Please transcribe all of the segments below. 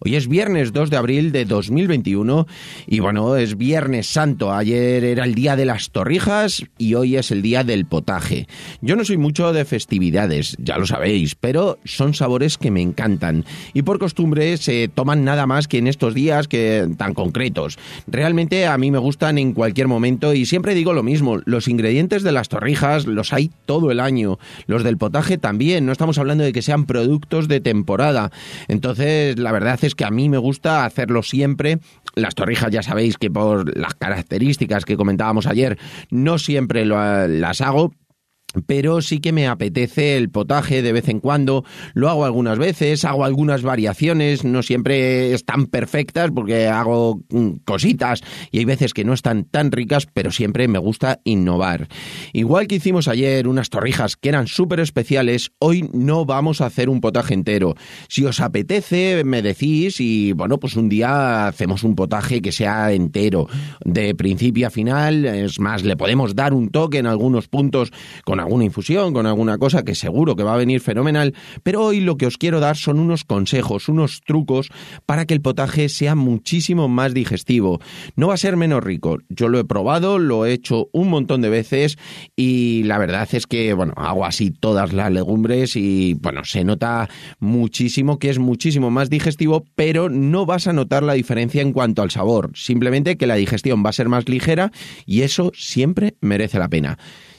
Hoy es viernes 2 de abril de 2021 y bueno, es viernes santo. Ayer era el día de las torrijas y hoy es el día del potaje. Yo no soy mucho de festividades, ya lo sabéis, pero son sabores que me encantan y por costumbre se toman nada más que en estos días que tan concretos. Realmente a mí me gustan en cualquier momento y siempre digo lo mismo, los ingredientes de las torrijas los hay todo el año, los del potaje también, no estamos hablando de que sean productos de temporada. Entonces, la verdad es que a mí me gusta hacerlo siempre. Las torrijas ya sabéis que por las características que comentábamos ayer no siempre las hago, pero sí que me apetece el potaje de vez en cuando, lo hago algunas veces, hago algunas variaciones, no siempre están perfectas porque hago mm, cositas y hay veces que no están tan ricas, pero siempre me gusta innovar. Igual que hicimos ayer unas torrijas que eran súper especiales, hoy no vamos a hacer un potaje entero. Si os apetece, me decís y bueno, pues un día hacemos un potaje que sea entero, de principio a final, es más, le podemos dar un toque en algunos puntos con alguna infusión, con alguna cosa que seguro que va a venir fenomenal, pero hoy lo que os quiero dar son unos consejos, unos trucos para que el potaje sea muchísimo más digestivo. No va a ser menos rico. Yo lo he probado, lo he hecho un montón de veces y la verdad es que, bueno, hago así todas las legumbres y, bueno, se nota muchísimo que es muchísimo más digestivo, pero no vas a notar la diferencia en cuanto al sabor. Simplemente que la digestión va a ser más ligera y eso siempre merece la pena.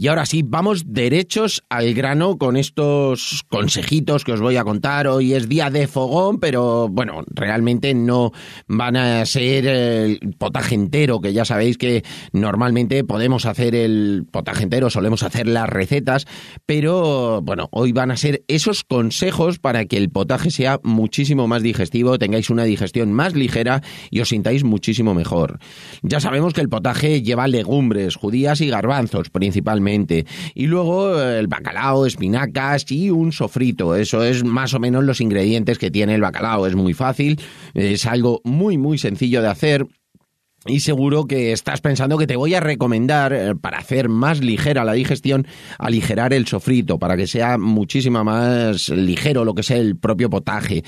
Y ahora sí, vamos derechos al grano con estos consejitos que os voy a contar. Hoy es día de fogón, pero bueno, realmente no van a ser el potaje entero, que ya sabéis que normalmente podemos hacer el potaje entero, solemos hacer las recetas, pero bueno, hoy van a ser esos consejos para que el potaje sea muchísimo más digestivo, tengáis una digestión más ligera y os sintáis muchísimo mejor. Ya sabemos que el potaje lleva legumbres, judías y garbanzos principalmente y luego el bacalao, espinacas y un sofrito. Eso es más o menos los ingredientes que tiene el bacalao. Es muy fácil, es algo muy, muy sencillo de hacer. Y seguro que estás pensando que te voy a recomendar, eh, para hacer más ligera la digestión, aligerar el sofrito, para que sea muchísimo más ligero lo que sea el propio potaje.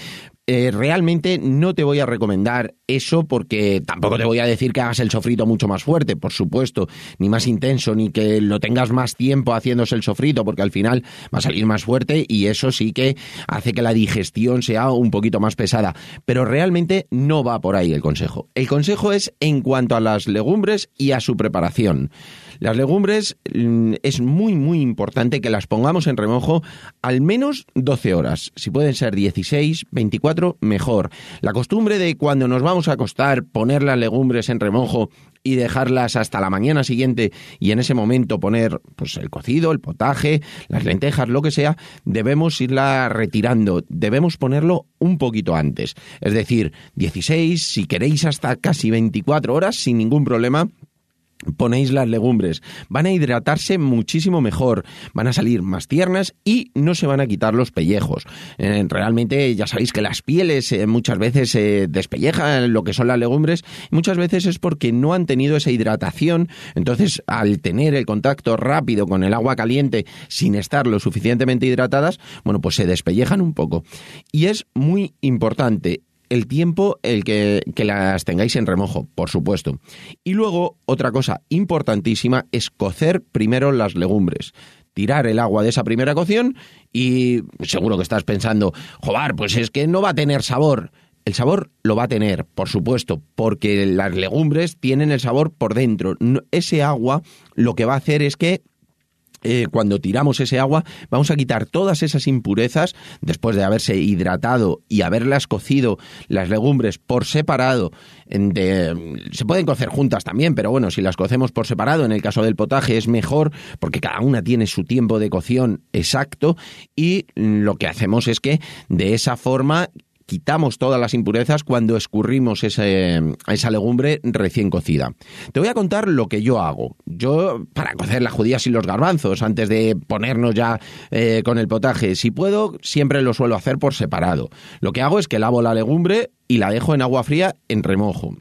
Eh, realmente no te voy a recomendar eso porque tampoco te voy a decir que hagas el sofrito mucho más fuerte, por supuesto, ni más intenso, ni que lo tengas más tiempo haciéndose el sofrito, porque al final va a salir más fuerte y eso sí que hace que la digestión sea un poquito más pesada. Pero realmente no va por ahí el consejo. El consejo es en cuanto a las legumbres y a su preparación. Las legumbres mm, es muy, muy importante que las pongamos en remojo al menos 12 horas. Si pueden ser 16, 24, mejor. La costumbre de cuando nos vamos a acostar poner las legumbres en remojo y dejarlas hasta la mañana siguiente y en ese momento poner pues el cocido, el potaje, las lentejas, lo que sea, debemos irla retirando, debemos ponerlo un poquito antes, es decir, 16, si queréis hasta casi 24 horas sin ningún problema, ponéis las legumbres, van a hidratarse muchísimo mejor, van a salir más tiernas y no se van a quitar los pellejos. Eh, realmente ya sabéis que las pieles eh, muchas veces se despellejan lo que son las legumbres, muchas veces es porque no han tenido esa hidratación, entonces al tener el contacto rápido con el agua caliente sin estar lo suficientemente hidratadas, bueno, pues se despellejan un poco. Y es muy importante el tiempo el que, que, las tengáis en remojo, por supuesto. Y luego, otra cosa importantísima es cocer primero las legumbres. tirar el agua de esa primera cocción y seguro que estás pensando, joder, pues es que no va a tener sabor. El sabor lo va a tener, por supuesto, porque las legumbres tienen el sabor por dentro. Ese agua lo que va a hacer es que eh, cuando tiramos ese agua, vamos a quitar todas esas impurezas después de haberse hidratado y haberlas cocido las legumbres por separado. se pueden cocer juntas también, pero bueno, si las cocemos por separado, en el caso del potaje es mejor porque cada una tiene su tiempo de cocción exacto y lo que hacemos es que de esa forma quitamos todas las impurezas cuando escurrimos esa legumbre recién cocida. Te voy a contar lo que yo hago. Yo, para cocer las judías y los garbanzos, antes de ponernos ya eh, con el potaje, si puedo, siempre lo suelo hacer por separado. Lo que hago es que lavo la legumbre y la dejo en agua fría en remojo.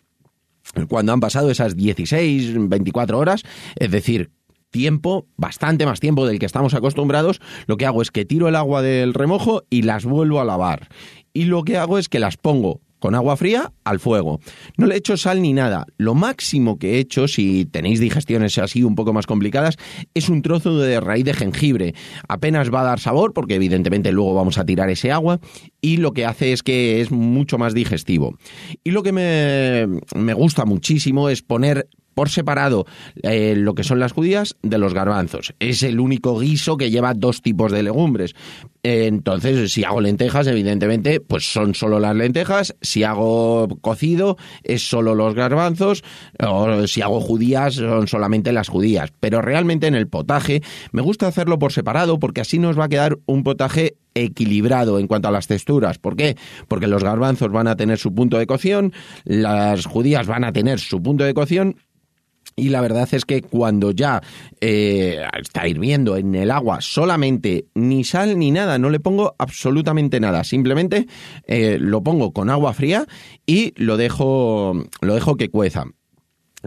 Cuando han pasado esas 16, 24 horas, es decir, tiempo, bastante más tiempo del que estamos acostumbrados, lo que hago es que tiro el agua del remojo y las vuelvo a lavar y lo que hago es que las pongo con agua fría al fuego. No le echo sal ni nada. Lo máximo que he hecho, si tenéis digestiones así un poco más complicadas, es un trozo de raíz de jengibre. Apenas va a dar sabor, porque evidentemente luego vamos a tirar ese agua, y lo que hace es que es mucho más digestivo. Y lo que me, me gusta muchísimo es poner por separado eh, lo que son las judías de los garbanzos. Es el único guiso que lleva dos tipos de legumbres. entonces, si hago lentejas, evidentemente, pues son solo las lentejas. Si hago cocido, es solo los garbanzos. O si hago judías, son solamente las judías. Pero realmente en el potaje me gusta hacerlo por separado porque así nos va a quedar un potaje equilibrado en cuanto a las texturas. ¿Por qué? Porque los garbanzos van a tener su punto de cocción, las judías van a tener su punto de cocción y la verdad es que cuando ya eh, está hirviendo en el agua solamente ni sal ni nada, no le pongo absolutamente nada, simplemente eh, lo pongo con agua fría y lo dejo, lo dejo que cueza.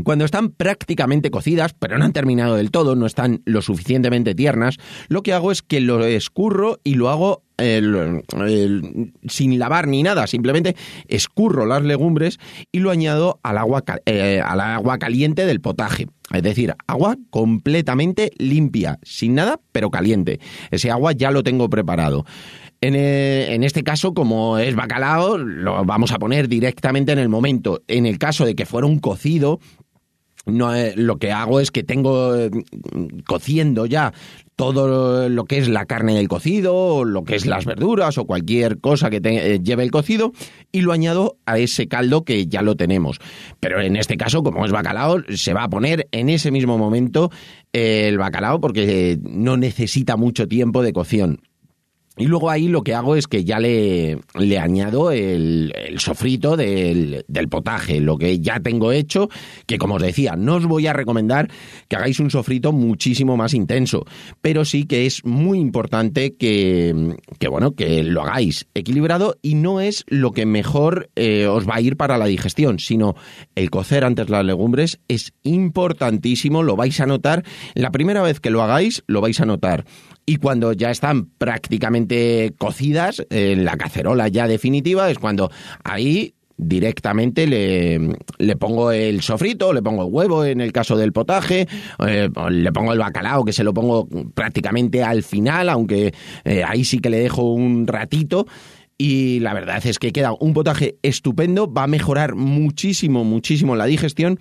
Cuando están prácticamente cocidas, pero no han terminado del todo, no están lo suficientemente tiernas, lo que hago es que lo escurro y lo hago sin lavar ni nada, simplemente escurro las legumbres y lo añado al agua, eh, al agua caliente del potaje. Es decir, agua completamente limpia, sin nada, pero caliente. Ese agua ya lo tengo preparado. En, eh, en, este caso, como es bacalao, lo vamos a poner directamente en el momento. En el caso de que fuera un cocido, no, eh, lo que hago es que tengo eh, cociendo ya todo lo que es la carne del cocido, o lo que es las verduras o cualquier cosa que eh, lleve el cocido y lo añado a ese caldo que ya lo tenemos. Pero en este caso, como es bacalao, se va a poner en ese mismo momento el bacalao porque no necesita mucho tiempo de cocción. Y luego ahí lo que hago es que ya le, le añado el, sofrito del, del, potaje, lo que ya tengo hecho, que como os decía, no os voy a recomendar que hagáis un sofrito muchísimo más intenso, pero sí que es muy importante que, que bueno, que lo hagáis equilibrado y no es lo que mejor eh, os va a ir para la digestión, sino el cocer antes las legumbres es importantísimo, lo vais a notar, la primera vez que lo hagáis, lo vais a notar y cuando ya están prácticamente cocidas en la cacerola ya definitiva es cuando ahí directamente le, le, pongo el sofrito, le pongo el huevo en el caso del potaje, eh, le pongo el bacalao que se lo pongo prácticamente al final, aunque eh, ahí sí que le dejo un ratito. Y la verdad es que queda un potaje estupendo, va a mejorar muchísimo, muchísimo la digestión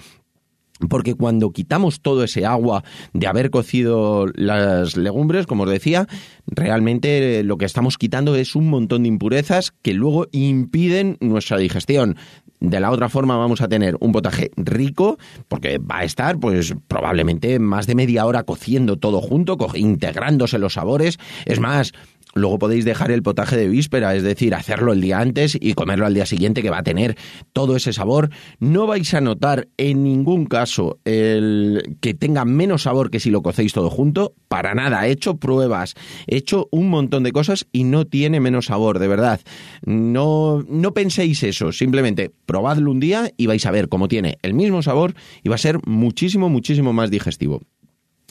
porque cuando quitamos todo ese agua de haber cocido las legumbres, como os decía, realmente lo que estamos quitando es un montón de impurezas que luego impiden nuestra digestión. De la otra forma vamos a tener un potaje rico, porque va a estar pues probablemente más de media hora cociendo todo junto, integrándose los sabores. Es más, Luego podéis dejar el potaje de víspera, es decir, hacerlo el día antes y comerlo al día siguiente que va a tener todo ese sabor. No vais a notar en ningún caso el que tenga menos sabor que si lo cocéis todo junto, para nada. He hecho pruebas, he hecho un montón de cosas y no tiene menos sabor, de verdad. No, no penséis eso, simplemente probadlo un día y vais a ver cómo tiene el mismo sabor y va a ser muchísimo, muchísimo más digestivo.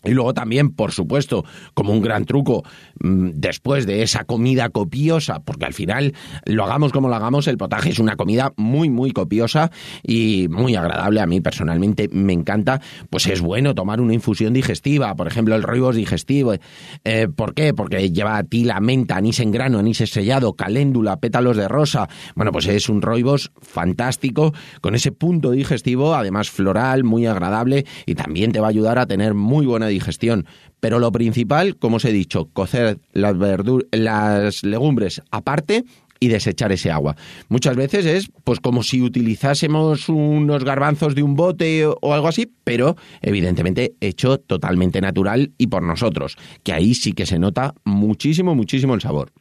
Y luego también, por supuesto, como un gran truco, mm, después de esa comida copiosa, porque al final lo hagamos como lo hagamos, el potaje es una comida muy, muy copiosa y muy agradable. A mí personalmente me encanta. Pues es bueno tomar una infusión digestiva, por ejemplo, el roibos digestivo. Eh, ¿Por qué? Porque lleva tila, menta, anís en grano, anís estrellado, caléndula, pétalos de rosa. Bueno, pues es un roibos fantástico, con ese punto digestivo, además floral, muy agradable y también te va a ayudar a tener muy buena digestión. Pero lo principal, como os he dicho, cocer las, las legumbres aparte y desechar ese agua. Muchas veces es pues como si utilizásemos unos garbanzos de un bote o algo así, pero evidentemente hecho totalmente natural y por nosotros, que ahí sí que se nota muchísimo, muchísimo el sabor.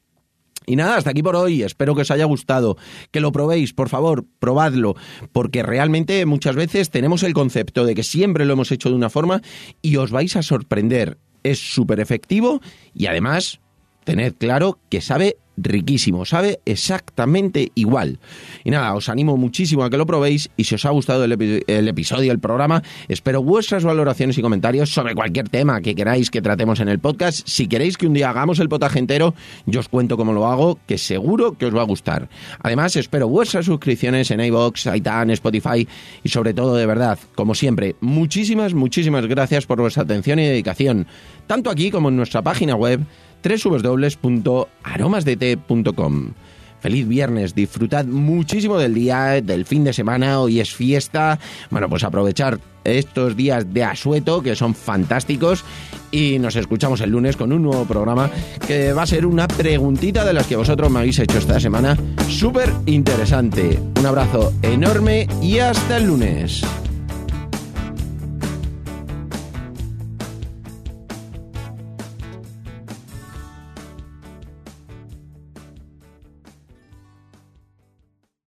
Y nada, hasta aquí por hoy. Espero que os haya gustado. Que lo probéis, por favor, probadlo. Porque realmente muchas veces tenemos el concepto de que siempre lo hemos hecho de una forma y os vais a sorprender. Es súper efectivo y además tened claro que sabe riquísimo, sabe exactamente igual. Y nada, os animo muchísimo a que lo probéis y si os ha gustado el, episodio, el programa, espero vuestras valoraciones y comentarios sobre cualquier tema que queráis que tratemos en el podcast. Si queréis que un día hagamos el potaje entero, yo os cuento cómo lo hago, que seguro que os va a gustar. Además, espero vuestras suscripciones en iVoox, iTunes, Spotify y sobre todo, de verdad, como siempre, muchísimas, muchísimas gracias por vuestra atención y dedicación, tanto aquí como en nuestra página web www.aromasdt.com. Feliz viernes, disfrutad muchísimo del día, del fin de semana, hoy es fiesta. Bueno, pues aprovechar estos días de asueto que son fantásticos y nos escuchamos el lunes con un nuevo programa que va a ser una preguntita de las que vosotros me habéis hecho esta semana, súper interesante. Un abrazo enorme y hasta el lunes.